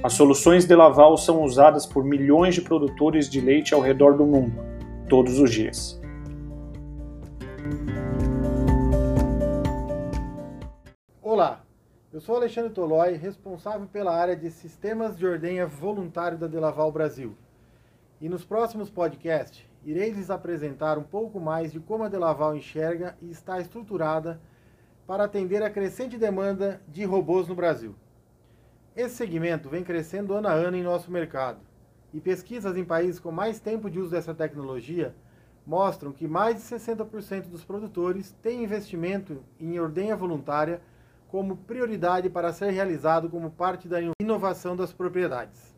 As soluções de Laval são usadas por milhões de produtores de leite ao redor do mundo, todos os dias. Olá, eu sou Alexandre Tolói, responsável pela área de Sistemas de Ordenha Voluntário da Delaval Brasil. E nos próximos podcasts, irei lhes apresentar um pouco mais de como a Delaval enxerga e está estruturada para atender a crescente demanda de robôs no Brasil. Esse segmento vem crescendo ano a ano em nosso mercado, e pesquisas em países com mais tempo de uso dessa tecnologia mostram que mais de 60% dos produtores têm investimento em ordenha voluntária como prioridade para ser realizado como parte da inovação das propriedades.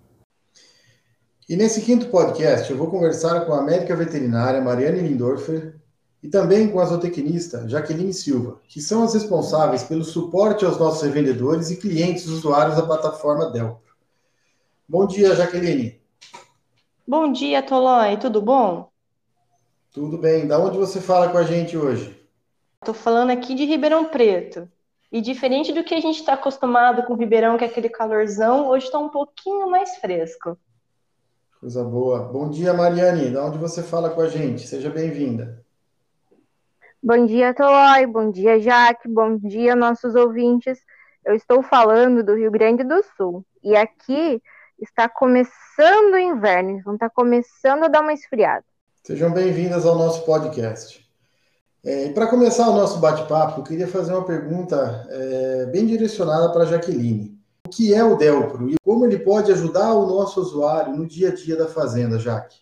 E nesse quinto podcast eu vou conversar com a médica veterinária Mariane Lindorfer, e também com a zootecnista Jaqueline Silva, que são as responsáveis pelo suporte aos nossos revendedores e clientes usuários da plataforma Delpro. Bom dia, Jaqueline. Bom dia, Tolói. Tudo bom? Tudo bem. Da onde você fala com a gente hoje? Estou falando aqui de Ribeirão Preto. E diferente do que a gente está acostumado com Ribeirão, que é aquele calorzão, hoje está um pouquinho mais fresco. Coisa boa. Bom dia, Mariane. Da onde você fala com a gente? Seja bem-vinda. Bom dia, Tolói. Bom dia, Jaque. Bom dia, nossos ouvintes. Eu estou falando do Rio Grande do Sul. E aqui está começando o inverno. Então está começando a dar uma esfriada. Sejam bem-vindas ao nosso podcast. É, para começar o nosso bate-papo, eu queria fazer uma pergunta é, bem direcionada para a Jaqueline. O que é o Delpro e como ele pode ajudar o nosso usuário no dia a dia da fazenda, Jaque?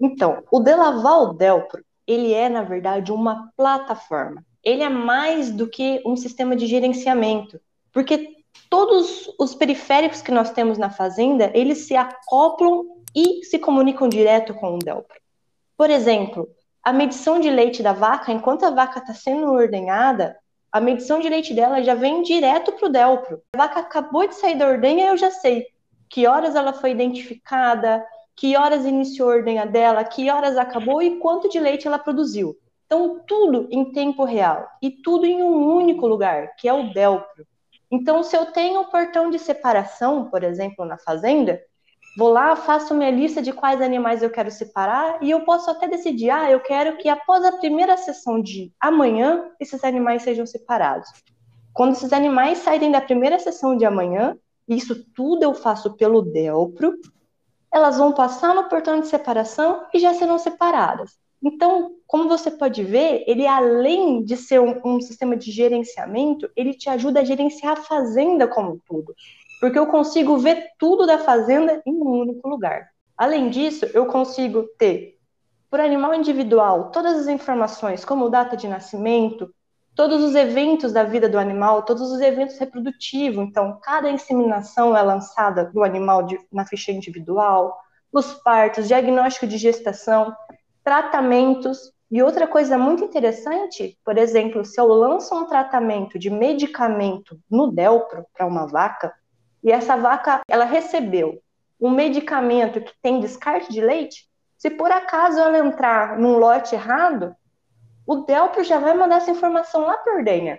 Então, o Delaval Delpro ele é, na verdade, uma plataforma. Ele é mais do que um sistema de gerenciamento, porque todos os periféricos que nós temos na fazenda, eles se acoplam e se comunicam direto com o Delpro. Por exemplo, a medição de leite da vaca, enquanto a vaca está sendo ordenhada, a medição de leite dela já vem direto para o Delpro. A vaca acabou de sair da ordenha, eu já sei que horas ela foi identificada, que horas iniciou a ordenha dela, que horas acabou e quanto de leite ela produziu. Então, tudo em tempo real e tudo em um único lugar, que é o Delpro. Então, se eu tenho um portão de separação, por exemplo, na fazenda, vou lá, faço minha lista de quais animais eu quero separar e eu posso até decidir, ah, eu quero que após a primeira sessão de amanhã, esses animais sejam separados. Quando esses animais saírem da primeira sessão de amanhã, isso tudo eu faço pelo Delpro, elas vão passar no portão de separação e já serão separadas. Então, como você pode ver, ele além de ser um, um, sistema de gerenciamento, ele te ajuda a gerenciar a fazenda como um todo, porque eu consigo ver tudo da fazenda em um único lugar. Além disso, eu consigo ter, por animal individual, todas as informações, como data de nascimento, todos os eventos da vida do animal, todos os eventos reprodutivos. Então, cada inseminação é lançada no animal de, na ficha individual, os partos, diagnóstico de gestação, tratamentos. E outra coisa muito interessante, por exemplo, se eu lanço um tratamento de medicamento no Delpro para uma vaca, e essa vaca ela recebeu um medicamento que tem descarte de leite, se por acaso ela entrar num lote errado, o Delpro já vai mandar essa informação lá para a ordenha.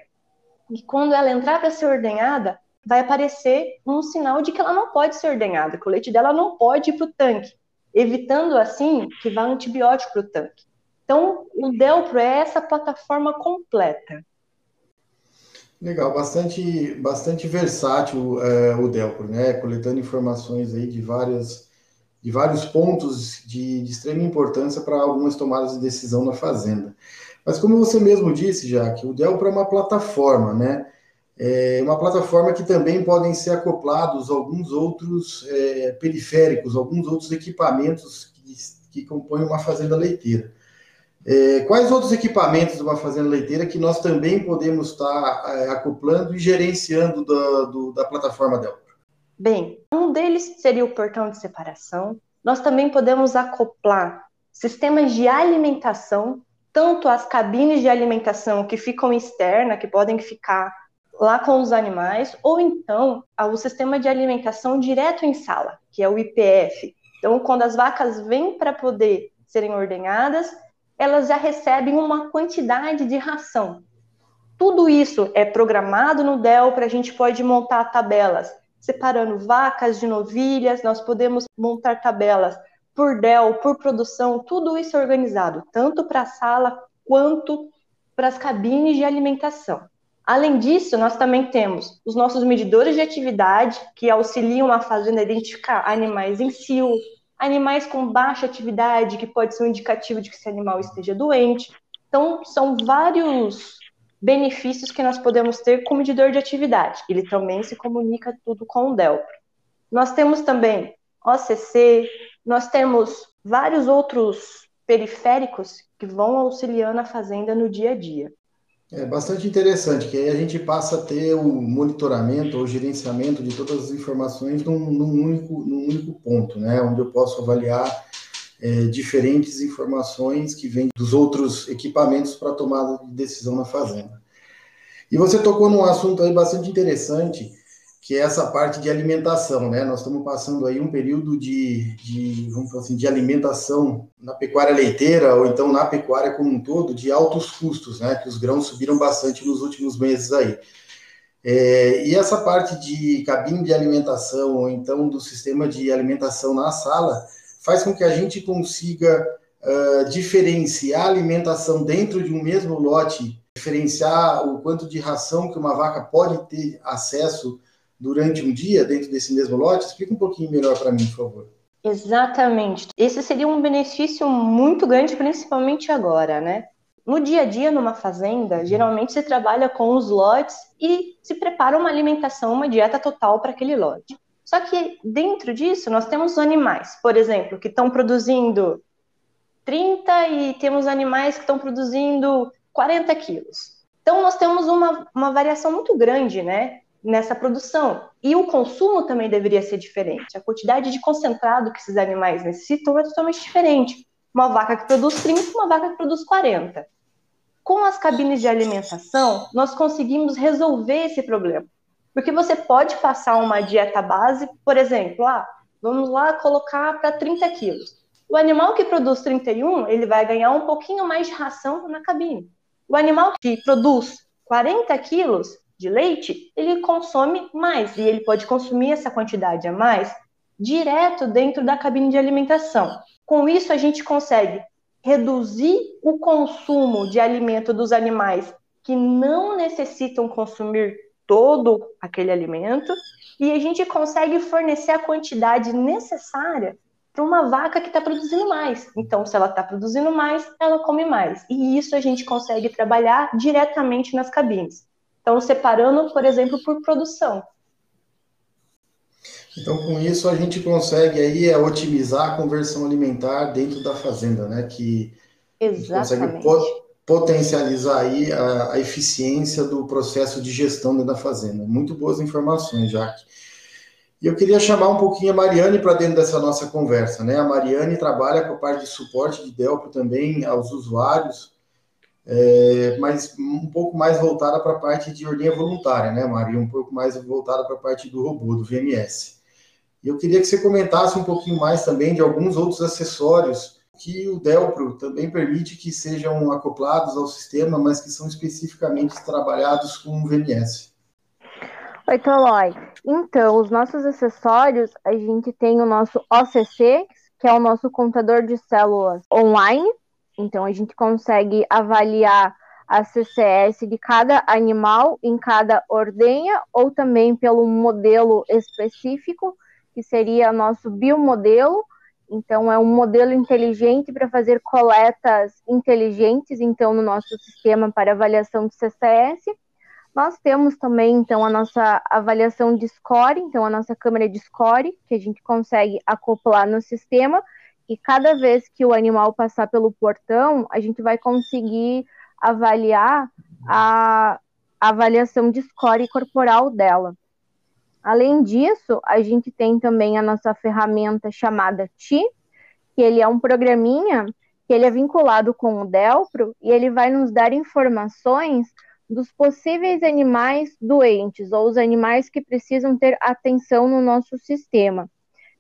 E quando ela entrar para ser ordenhada, vai aparecer um sinal de que ela não pode ser ordenhada, que o leite dela não pode ir para o tanque, evitando assim que vá antibiótico para o tanque. Então, o Delpro é essa plataforma completa. Legal, bastante, bastante versátil é, o Delpro, né? Coletando informações aí de várias de vários pontos de, de extrema importância para algumas tomadas de decisão na fazenda. Mas como você mesmo disse, já que o Delpro é uma plataforma, né? É uma plataforma que também podem ser acoplados alguns outros é, periféricos, alguns outros equipamentos que, que compõem uma fazenda leiteira. É, quais outros equipamentos de uma fazenda leiteira que nós também podemos estar é, acoplando e gerenciando da, do, da plataforma Delpro? Bem, um deles seria o portão de separação, nós também podemos acoplar sistemas de alimentação, tanto as cabines de alimentação que ficam externa, que podem ficar lá com os animais, ou então o sistema de alimentação direto em sala, que é o IPF. Então, quando as vacas vêm para poder serem ordenhadas, elas já recebem uma quantidade de ração. Tudo isso é programado no DEL para a gente pode montar tabelas, separando vacas de novilhas, nós podemos montar tabelas por DEL, por produção, tudo isso é organizado, tanto para a sala quanto para as cabines de alimentação. Além disso, nós também temos os nossos medidores de atividade, que auxiliam a fazenda a identificar animais em cio, animais com baixa atividade, que pode ser um indicativo de que esse animal esteja doente. Então, são vários benefícios que nós podemos ter com o medidor de atividade. Ele também se comunica tudo com o DELPRO. Nós temos também OCC, nós temos vários outros periféricos que vão auxiliando a fazenda no dia a dia. É bastante interessante, que aí a gente passa a ter o monitoramento ou gerenciamento de todas as informações num, num único, num único ponto, né? Onde eu posso avaliar é, diferentes informações que vêm dos outros equipamentos para tomada de decisão na fazenda. E você tocou num assunto aí bastante interessante, que é essa parte de alimentação, né? Nós estamos passando aí um período de, de, vamos falar assim, de alimentação na pecuária leiteira ou então na pecuária como um todo de altos custos, né? Que os grãos subiram bastante nos últimos meses aí. É, e essa parte de cabine de alimentação ou então do sistema de alimentação na sala faz com que a gente consiga uh, diferenciar a alimentação dentro de um mesmo lote, diferenciar o quanto de ração que uma vaca pode ter acesso durante um dia dentro desse mesmo lote? Explica um pouquinho melhor para mim, por favor. Exatamente. Esse seria um benefício muito grande, principalmente agora, né? No dia a dia, numa fazenda, geralmente se trabalha com os lotes e se prepara uma alimentação, uma dieta total para aquele lote. Só que dentro disso, nós temos animais, por exemplo, que estão produzindo 30 e temos animais que estão produzindo 40 quilos. Então, nós temos uma, uma variação muito grande, né? Nessa produção. E o consumo também deveria ser diferente. A quantidade de concentrado que esses animais necessitam é totalmente diferente. Uma vaca que produz 30, uma vaca que produz 40. Com as cabines de alimentação, nós conseguimos resolver esse problema. Porque você pode passar uma dieta base, por exemplo, ah, vamos lá colocar para 30 quilos. O animal que produz 31, ele vai ganhar um pouquinho mais de ração na cabine. O animal que produz 40 quilos, de leite, ele consome mais e ele pode consumir essa quantidade a mais direto dentro da cabine de alimentação. Com isso, a gente consegue reduzir o consumo de alimento dos animais que não necessitam consumir todo aquele alimento e a gente consegue fornecer a quantidade necessária para uma vaca que está produzindo mais. Então, se ela está produzindo mais, ela come mais. E isso a gente consegue trabalhar diretamente nas cabines. Então, separando, por exemplo, por produção. Então, com isso, a gente consegue aí é, otimizar a conversão alimentar dentro da fazenda, né? Que Exatamente. consegue potencializar aí a, a, eficiência do processo de gestão dentro da fazenda. Muito boas informações, Jaque. E eu queria chamar um pouquinho a Mariane para dentro dessa nossa conversa, né? A Mariane trabalha com a parte de suporte de Delpro também aos usuários, é, mas um pouco mais voltada para a parte de ordenha voluntária, né, Maria? Um pouco mais voltada para a parte do robô, do VMS. Eu queria que você comentasse um pouquinho mais também de alguns outros acessórios que o Delpro também permite que sejam acoplados ao sistema, mas que são especificamente trabalhados com o VMS. Oi, Tolói. Então, os nossos acessórios, a gente tem o nosso OCC, que é o nosso contador de células online, então, a gente consegue avaliar a CCS de cada animal em cada ordenha, ou também pelo modelo específico, que seria nosso biomodelo. Então, é um modelo inteligente para fazer coletas inteligentes, então, no nosso sistema para avaliação de CCS. Nós temos também, então, a nossa avaliação de score, então, a nossa câmera de score, que a gente consegue acoplar no sistema, e cada vez que o animal passar pelo portão, a gente vai conseguir avaliar a, avaliação de score corporal dela. Além disso, a gente tem também a nossa ferramenta chamada TI, que ele é um programinha que ele é vinculado com o Delpro e ele vai nos dar informações dos possíveis animais doentes ou os animais que precisam ter atenção no nosso sistema.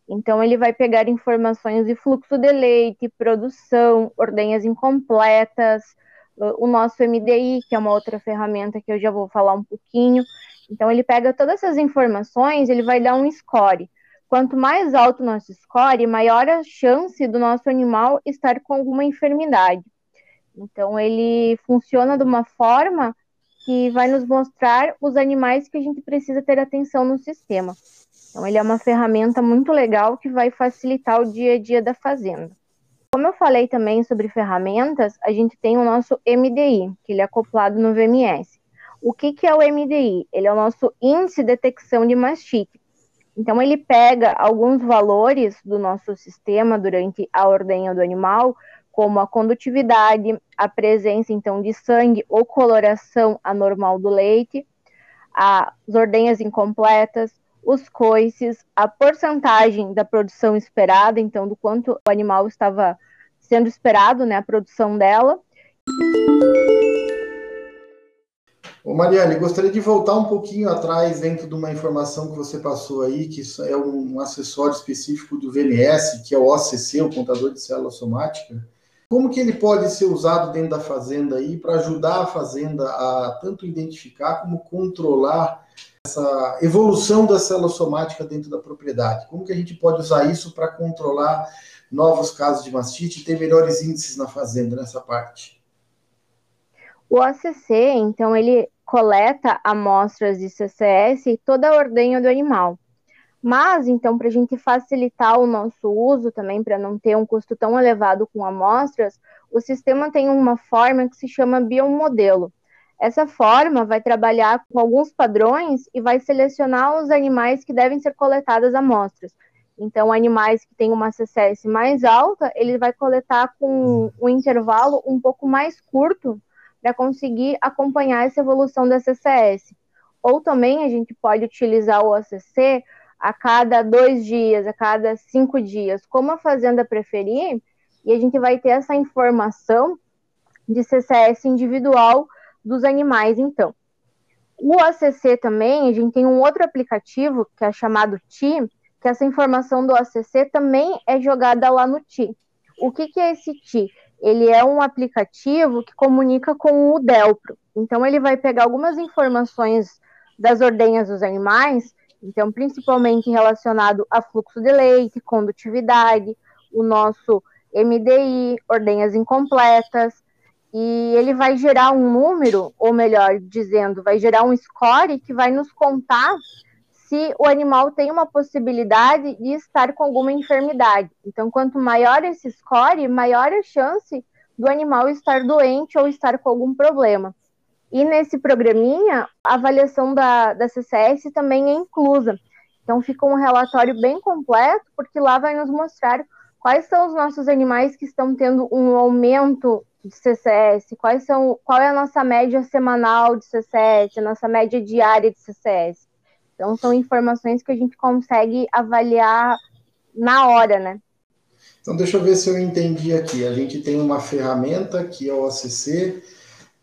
Então, ele vai pegar informações de fluxo de leite, produção, ordenhas incompletas, o nosso MDI, que é uma outra ferramenta que eu já vou falar um pouquinho. Então, ele pega todas essas informações, ele vai dar um score. Quanto mais alto o nosso score, maior a chance do nosso animal estar com alguma enfermidade. Então, ele funciona de uma forma que vai nos mostrar os animais que a gente precisa ter atenção no sistema. Então, ele é uma ferramenta muito legal que vai facilitar o dia a dia da fazenda. Como eu falei também sobre ferramentas, a gente tem o nosso MDI, que ele é acoplado no VMS. O que, que é o MDI? Ele é o nosso índice de detecção de mastite. Então, ele pega alguns valores do nosso sistema durante a ordenha do animal, como a condutividade, a presença, então, de sangue ou coloração anormal do leite, as ordenhas incompletas, os coices, a porcentagem da produção esperada, então, do quanto o animal estava sendo esperado, né, a produção dela. Ô Mariane, gostaria de voltar um pouquinho atrás dentro de uma informação que você passou aí, que é um acessório específico do VMS, que é o OCC, o contador de célula somática. Como que ele pode ser usado dentro da fazenda aí para ajudar a fazenda a tanto identificar como controlar essa evolução da célula somática dentro da propriedade? Como que a gente pode usar isso para controlar novos casos de mastite e ter melhores índices na fazenda nessa parte? O ACC, então, ele coleta amostras de CCS e toda a ordenha do animal. Mas, então, para a gente facilitar o nosso uso também, para não ter um custo tão elevado com amostras, o sistema tem uma forma que se chama biomodelo. Essa forma vai trabalhar com alguns padrões e vai selecionar os animais que devem ser coletadas amostras. Então, animais que têm uma CCS mais alta, ele vai coletar com um intervalo um pouco mais curto para conseguir acompanhar essa evolução da CCS. Ou também a gente pode utilizar o ACC a cada dois dias, a cada cinco dias, como a fazenda preferir, e a gente vai ter essa informação de CCS individual dos animais, então. O ACC também, a gente tem um outro aplicativo que é chamado TI, que essa informação do ACC também é jogada lá no TI. O que, que é esse TI? ele é um aplicativo que comunica com o Delpro. Então, ele vai pegar algumas informações das ordenhas dos animais, então, principalmente relacionado a fluxo de leite, condutividade, o nosso MDI, ordenhas incompletas, e ele vai gerar um número, ou melhor dizendo, vai gerar um score que vai nos contar se o animal tem uma possibilidade de estar com alguma enfermidade. Então, quanto maior esse score, maior a chance do animal estar doente ou estar com algum problema. E nesse programinha, a avaliação da, da CCS também é inclusa. Então, fica um relatório bem completo, porque lá vai nos mostrar quais são os nossos animais que estão tendo um aumento de CCS, quais são, qual é a nossa média semanal de CCS, a nossa média diária de CCS. Então, são informações que a gente consegue avaliar na hora, né? Então, deixa eu ver se eu entendi aqui. A gente tem uma ferramenta que é o ACC,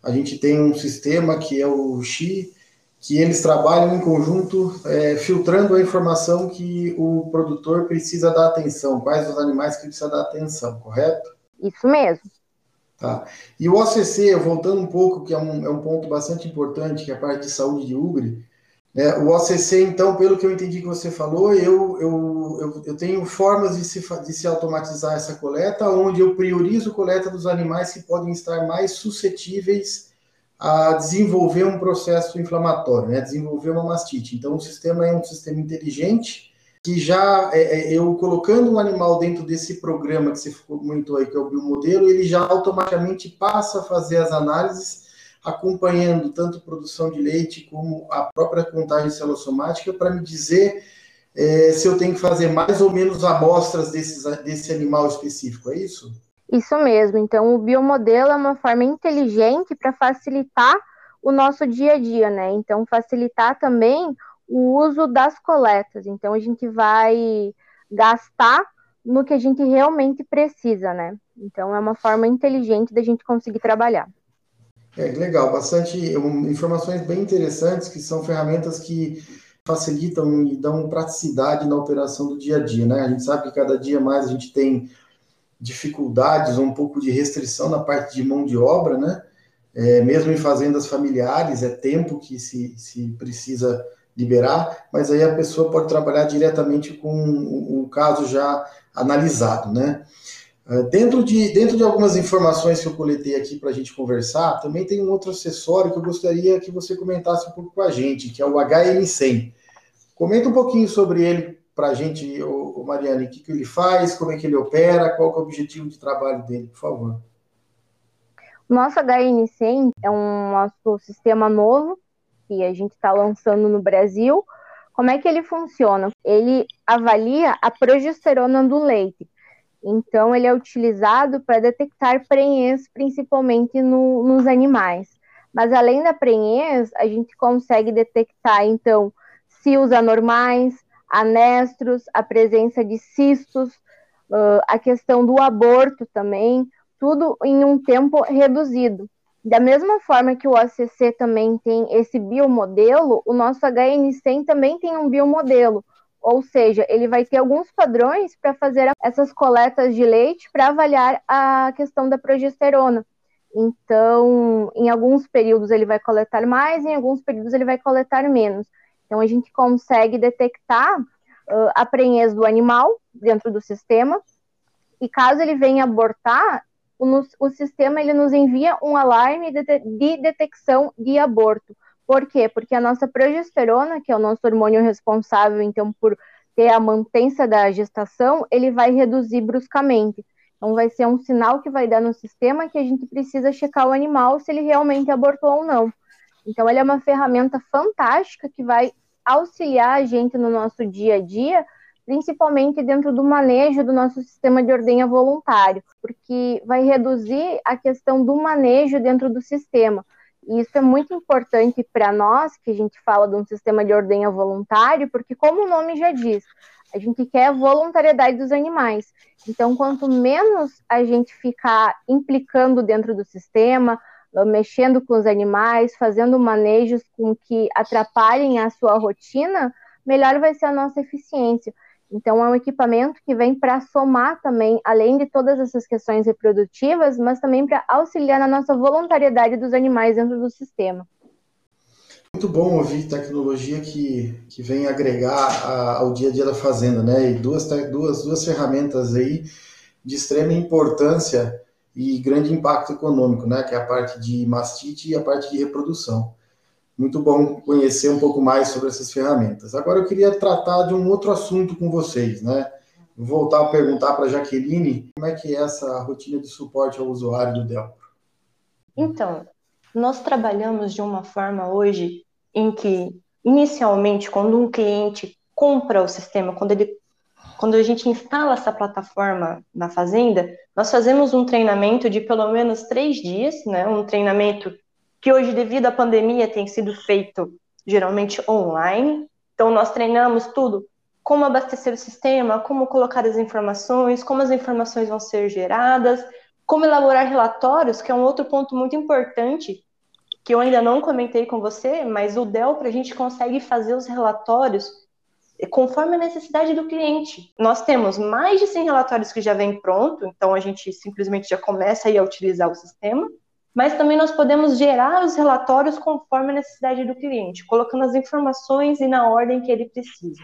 a gente tem um sistema que é o XI, que eles trabalham em conjunto, é, filtrando a informação que o produtor precisa dar atenção, quais os animais que precisa dar atenção, correto? Isso mesmo. Tá. E o OCC, voltando um pouco, que é um, é um ponto bastante importante, que é a parte de saúde de Ugre, é, o OCC, então, pelo que eu entendi que você falou, eu, eu, eu, eu, tenho formas de se, de se automatizar essa coleta, onde eu priorizo a coleta dos animais que podem estar mais suscetíveis a desenvolver um processo inflamatório, né, desenvolver uma mastite. Então, o sistema é um sistema inteligente que já, é, é, eu colocando um animal dentro desse programa que você comentou aí, que é o biomodelo, ele já automaticamente passa a fazer as análises acompanhando tanto produção de leite como a própria contagem celossomática para me dizer é, se eu tenho que fazer mais ou menos amostras desses, desse animal específico, é isso? Isso mesmo. Então, o biomodelo é uma forma inteligente para facilitar o nosso dia a dia, né? Então, facilitar também o uso das coletas. Então, a gente vai gastar no que a gente realmente precisa, né? Então é uma forma inteligente da gente conseguir trabalhar. É legal, bastante informações bem interessantes que são ferramentas que facilitam e dão praticidade na operação do dia a dia, né? A gente sabe que cada dia mais a gente tem dificuldades um pouco de restrição na parte de mão de obra, né? É, mesmo em fazendas familiares, é tempo que se, se precisa liberar, mas aí a pessoa pode trabalhar diretamente com o, caso já analisado, né? É, dentro de, dentro de algumas informações que eu coletei aqui para a gente conversar, também tem um outro acessório que eu gostaria que você comentasse um pouco com a gente, que é o HM100. Comenta um pouquinho sobre ele para a gente, o, Mariane, o que, que ele faz, como é que ele opera, qual é o objetivo de trabalho dele, por favor. Nosso HN100 é um nosso sistema novo que a gente está lançando no Brasil. Como é que ele funciona? Ele avalia a progesterona do leite. Então, ele é utilizado para detectar prenhez, principalmente no, nos animais. Mas, além da prenhez, a gente consegue detectar, então, cios anormais, anestros, a presença de cistos, uh, a questão do aborto também, tudo em um tempo reduzido. Da mesma forma que o ACC também tem esse biomodelo, o nosso HN100 também tem um biomodelo, ou seja, ele vai ter alguns padrões para fazer essas coletas de leite para avaliar a questão da progesterona. Então, em alguns períodos ele vai coletar mais, em alguns períodos ele vai coletar menos. Então, a gente consegue detectar uh, a prenhez do animal dentro do sistema, e caso ele venha abortar, o, o sistema ele nos envia um alarme de, de detecção de aborto. Por quê? Porque a nossa progesterona, que é o nosso hormônio responsável, então, por ter a mantência da gestação, ele vai reduzir bruscamente. Então, vai ser um sinal que vai dar no sistema que a gente precisa checar o animal se ele realmente abortou ou não. Então, ele é uma ferramenta fantástica que vai auxiliar a gente no nosso dia a dia, principalmente dentro do manejo do nosso sistema de ordenha voluntário, porque vai reduzir a questão do manejo dentro do sistema. E isso é muito importante para nós, que a gente fala de um sistema de ordenha voluntário, porque, como o nome já diz, a gente quer a voluntariedade dos animais. Então, quanto menos a gente ficar implicando dentro do sistema, mexendo com os animais, fazendo manejos com que atrapalhem a sua rotina, melhor vai ser a nossa eficiência. Então, é um equipamento que vem para somar também, além de todas essas questões reprodutivas, mas também para auxiliar na nossa voluntariedade dos animais dentro do sistema. Muito bom ouvir tecnologia que, que vem agregar a, ao dia a dia da fazenda, né? E duas, duas, duas ferramentas aí de extrema importância e grande impacto econômico, né? Que é a parte de mastite e a parte de reprodução. Muito bom conhecer um pouco mais sobre essas ferramentas. Agora eu queria tratar de um outro assunto com vocês, né? Vou voltar a perguntar para a Jaqueline como é que é essa rotina de suporte ao usuário do Delpro. Então, nós trabalhamos de uma forma hoje em que, inicialmente, quando um cliente compra o sistema, quando ele quando a gente instala essa plataforma na fazenda, nós fazemos um treinamento de pelo menos três dias, né? Um treinamento que hoje, devido à pandemia, tem sido feito geralmente online. Então, nós treinamos tudo: como abastecer o sistema, como colocar as informações, como as informações vão ser geradas, como elaborar relatórios, que é um outro ponto muito importante que eu ainda não comentei com você, mas o Dell, para a gente consegue fazer os relatórios conforme a necessidade do cliente. Nós temos mais de 100 relatórios que já vem pronto, então a gente simplesmente já começa a utilizar o sistema, mas também nós podemos gerar os relatórios conforme a necessidade do cliente, colocando as informações e na ordem que ele precisa.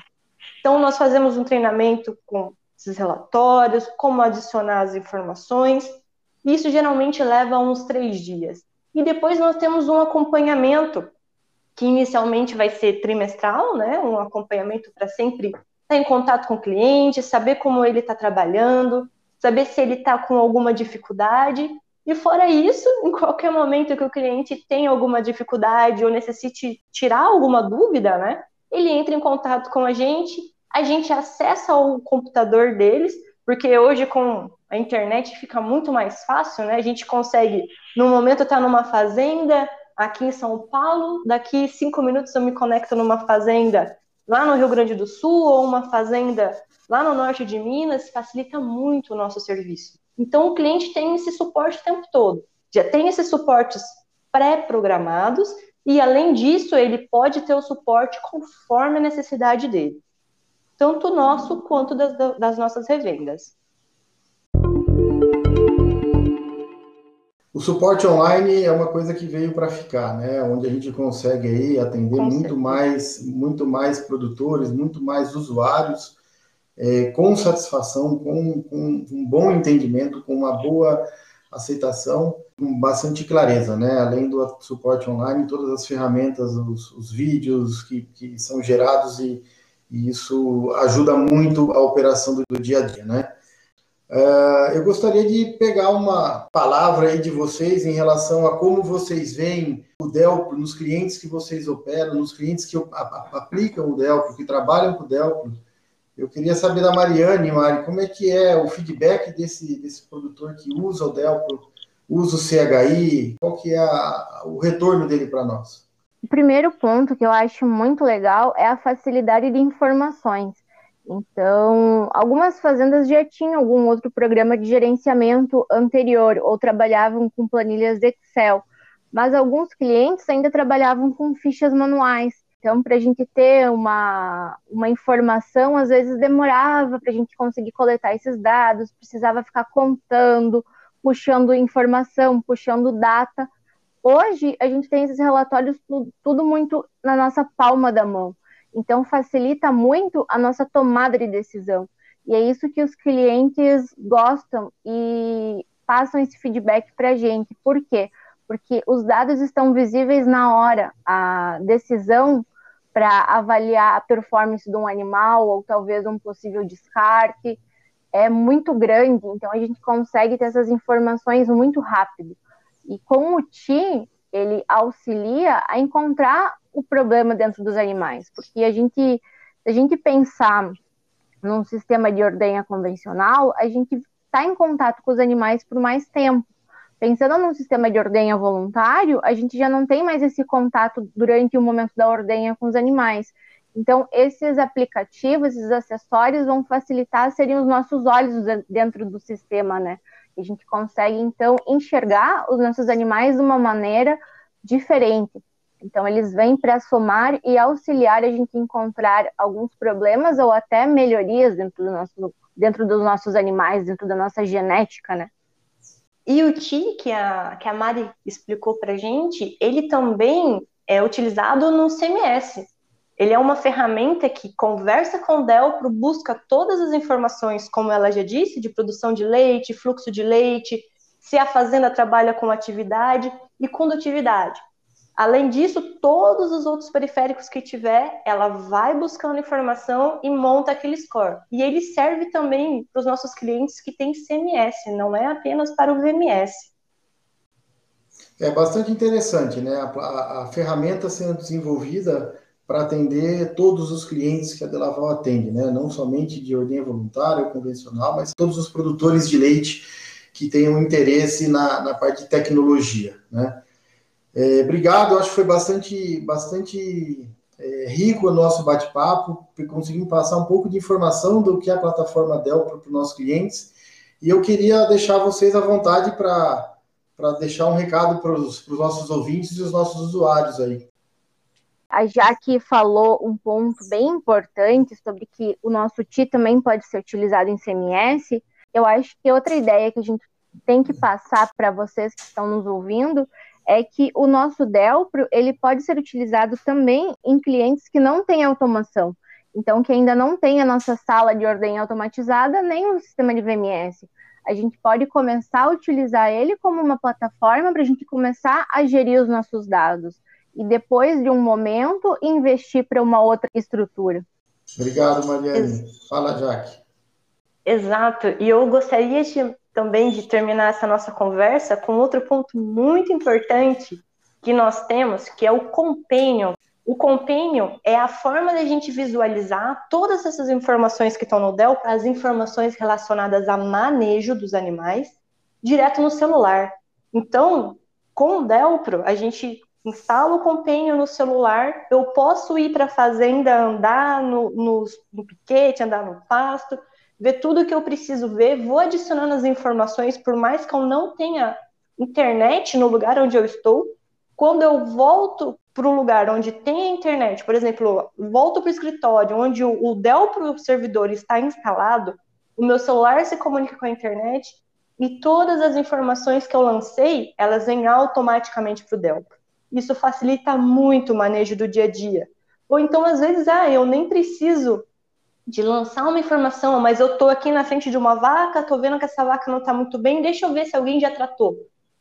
Então nós fazemos um treinamento com esses relatórios, como adicionar as informações, isso geralmente leva uns três dias. E depois nós temos um acompanhamento que inicialmente vai ser trimestral, né? Um acompanhamento para sempre estar em contato com o cliente, saber como ele está trabalhando, saber se ele está com alguma dificuldade. E fora isso, em qualquer momento que o cliente tenha alguma dificuldade ou necessite tirar alguma dúvida, né? Ele entra em contato com a gente, a gente acessa o computador deles, porque hoje com a internet fica muito mais fácil, né? A gente consegue, no momento, estar tá numa fazenda, aqui em São Paulo, daqui cinco minutos eu me conecto numa fazenda lá no Rio Grande do Sul ou uma fazenda lá no norte de Minas, facilita muito o nosso serviço. Então, o cliente tem esse suporte o tempo todo. Já tem esses suportes pré-programados e, além disso, ele pode ter o suporte conforme a necessidade dele, tanto nosso quanto das, das nossas revendas. O suporte online é uma coisa que veio para ficar, né? Onde a gente consegue aí atender muito mais, muito mais produtores, muito mais usuários, é, com satisfação, com, com, um bom entendimento, com uma boa aceitação, com bastante clareza, né? Além do suporte online, todas as ferramentas, os, os vídeos que, que são gerados e, e, isso ajuda muito a operação do, do dia a dia, né? Uh, eu gostaria de pegar uma palavra aí de vocês em relação a como vocês veem o Delpro nos clientes que vocês operam, nos clientes que aplicam o Delpro, que trabalham com o Delpro. Eu queria saber da Mariane, Mari, como é que é o feedback desse, desse produtor que usa o Delpro, usa o CHI, qual que é a, o retorno dele para nós? O primeiro ponto que eu acho muito legal é a facilidade de informações. Então, algumas fazendas já tinham algum outro programa de gerenciamento anterior ou trabalhavam com planilhas Excel, mas alguns clientes ainda trabalhavam com fichas manuais. Então, para a gente ter uma, uma informação, às vezes demorava para a gente conseguir coletar esses dados, precisava ficar contando, puxando informação, puxando data. Hoje, a gente tem esses relatórios tudo, tudo muito na nossa palma da mão. Então, facilita muito a nossa tomada de decisão. E é isso que os clientes gostam e passam esse feedback para a gente. Por quê? Porque os dados estão visíveis na hora. A decisão para avaliar a performance de um animal ou talvez um possível descarte é muito grande, então a gente consegue ter essas informações muito rápido. E com o TI, ele auxilia a encontrar o problema dentro dos animais, porque a gente, se a gente pensar num sistema de ordenha convencional, a gente está em contato com os animais por mais tempo. Pensando num sistema de ordenha voluntário, a gente já não tem mais esse contato durante o momento da ordenha com os animais. Então, esses aplicativos, esses acessórios vão facilitar, seriam os nossos olhos dentro do sistema, né? A gente consegue, então, enxergar os nossos animais de uma maneira diferente. Então, eles vêm para somar e auxiliar a gente a encontrar alguns problemas ou até melhorias dentro, do nosso, dentro dos nossos animais, dentro da nossa genética, né? E o TI, que a, que a Mari explicou para gente, ele também é utilizado no CMS. Ele é uma ferramenta que conversa com o Delpro, busca todas as informações, como ela já disse, de produção de leite, fluxo de leite, se a fazenda trabalha com atividade e condutividade. Além disso, todos os outros periféricos que tiver, ela vai buscando informação e monta aquele score. E ele serve também para os nossos clientes que têm CMS, não é apenas para o VMS. É bastante interessante, né? A, a, a ferramenta sendo desenvolvida para atender todos os clientes que a Delaval atende, né? Não somente de ordem voluntária ou convencional, mas todos os produtores de leite que tenham interesse na, na parte de tecnologia, né? É, obrigado, acho que foi bastante, bastante é, rico o nosso bate-papo, conseguimos passar um pouco de informação do que a plataforma Dell para os nossos clientes, e eu queria deixar vocês à vontade para deixar um recado para os nossos ouvintes e os nossos usuários aí. A Jaque falou um ponto bem importante sobre que o nosso TI também pode ser utilizado em CMS. Eu acho que outra ideia que a gente tem que passar para vocês que estão nos ouvindo é que o nosso Delpro ele pode ser utilizado também em clientes que não têm automação. Então, que ainda não tem a nossa sala de ordem automatizada, nem o sistema de VMS. A gente pode começar a utilizar ele como uma plataforma para a gente começar a gerir os nossos dados. E depois de um momento, investir para uma outra estrutura. Obrigado, Mariane. Ex Fala, Jaque. Exato. E eu gostaria de também de terminar essa nossa conversa com outro ponto muito importante que nós temos, que é o companion. O companion é a forma da gente visualizar todas essas informações que estão no Dell, as informações relacionadas a manejo dos animais, direto no celular. Então, com o Delpro, a gente instalo o Companion no celular, eu posso ir para a fazenda, andar no, no, no piquete, andar no pasto, ver tudo que eu preciso ver, vou adicionando as informações, por mais que eu não tenha internet no lugar onde eu estou. Quando eu volto para o lugar onde tem a internet, por exemplo, volto para o escritório, onde o, o Dell para o servidor está instalado, o meu celular se comunica com a internet e todas as informações que eu lancei, elas vêm automaticamente para o Dell. Isso facilita muito o manejo do dia a dia. Ou então, às vezes, ah, eu nem preciso de lançar uma informação, mas eu estou aqui na frente de uma vaca, estou vendo que essa vaca não está muito bem, deixa eu ver se alguém já tratou.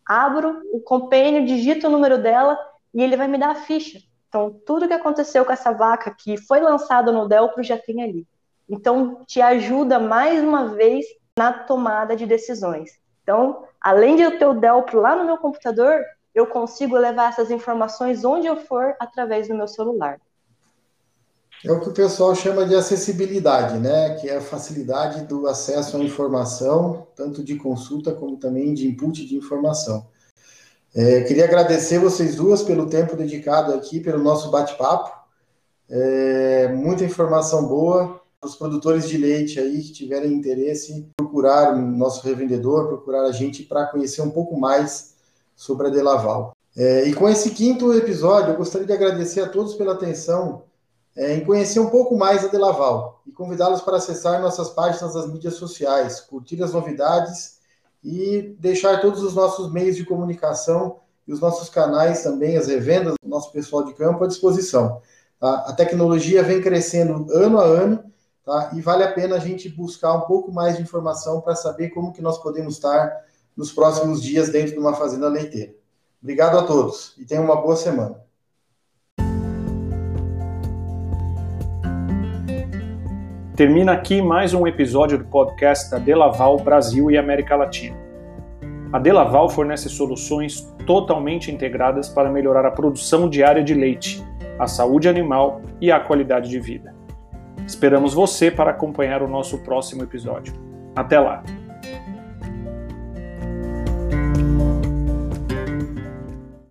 Abro o compêndio, digito o número dela e ele vai me dar a ficha. Então, tudo que aconteceu com essa vaca que foi lançado no Delpro já tem ali. Então, te ajuda mais uma vez na tomada de decisões. Então, além de eu ter o Delpro lá no meu computador, eu consigo levar essas informações onde eu for através do meu celular. É o que o pessoal chama de acessibilidade, né? Que é a facilidade do acesso à informação, tanto de consulta como também de input de informação. É, queria agradecer vocês duas pelo tempo dedicado aqui, pelo nosso bate-papo. É, muita informação boa. Os produtores de leite aí que tiverem interesse, procurar o nosso revendedor, procurar a gente para conhecer um pouco mais sobre a Delaval. É, e com esse quinto episódio, eu gostaria de agradecer a todos pela atenção é, em conhecer um pouco mais a Delaval e convidá-los para acessar nossas páginas das mídias sociais, curtir as novidades e deixar todos os nossos meios de comunicação e os nossos canais também, as revendas do nosso pessoal de campo à disposição. Tá? A tecnologia vem crescendo ano a ano tá? e vale a pena a gente buscar um pouco mais de informação para saber como que nós podemos estar nos próximos dias dentro de uma fazenda leiteira. Obrigado a todos e tenham uma boa semana. Termina aqui mais um episódio do podcast da Delaval Brasil e América Latina. A Delaval fornece soluções totalmente integradas para melhorar a produção diária de leite, a saúde animal e a qualidade de vida. Esperamos você para acompanhar o nosso próximo episódio. Até lá!